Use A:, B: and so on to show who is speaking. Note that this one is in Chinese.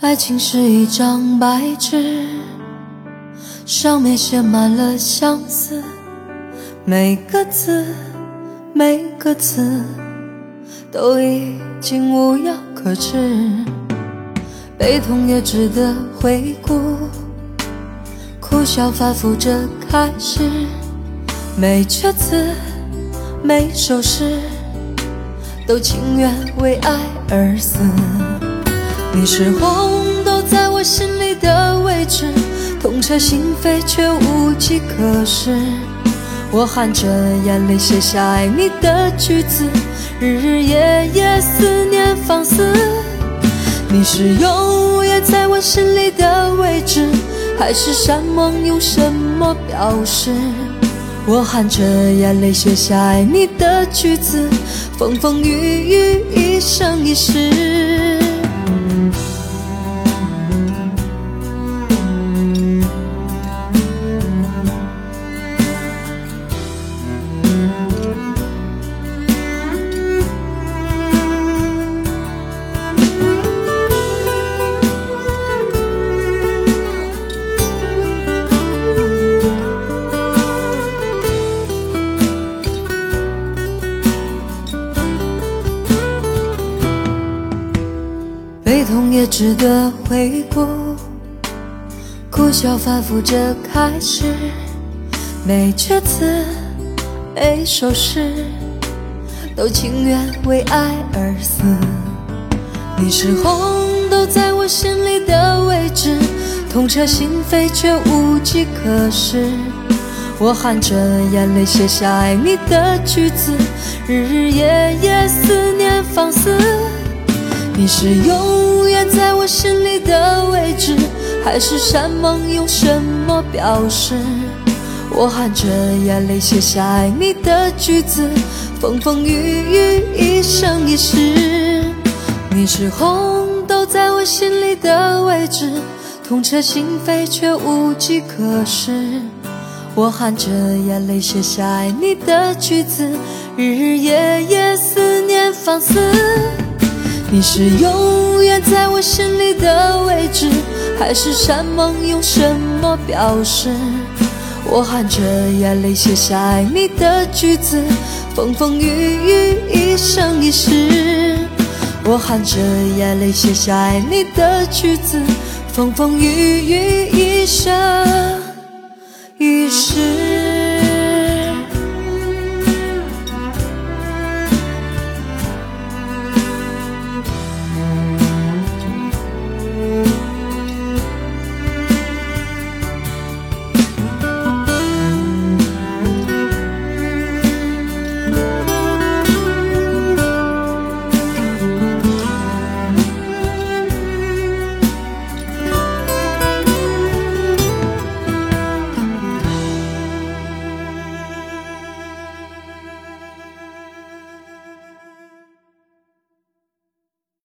A: 爱情是一张白纸，上面写满了相思，每个字，每个字，都已经无药可治。悲痛也值得回顾，苦笑反复着开始，每阙词，每首诗，都情愿为爱而死。你是红豆，在我心里的位置，痛彻心扉却无计可施。我含着眼泪写下爱你的句子，日日夜夜思念放肆。你是永远在我心里的位置，海誓山盟用什么表示？我含着眼泪写下爱你的句子，风风雨雨一生一世。悲痛也值得回顾，苦笑反复着开始，每阙词，每首诗，都情愿为爱而死。你是红豆，在我心里的位置，痛彻心扉却无计可施。我含着眼泪写下爱你的句子，日日夜夜思念放肆。你是永远在我心里的位置，海誓山盟用什么表示？我含着眼泪写下爱你的句子，风风雨雨一生一世。你是红豆，在我心里的位置，痛彻心扉却无计可施。我含着眼泪写下爱你的句子，日日夜夜思念放肆。你是永远在我心里的位置，海誓山盟用什么表示？我含着眼泪写下爱你的句子，风风雨雨一生一世。我含着眼泪写下爱你的句子，风风雨雨一生一世。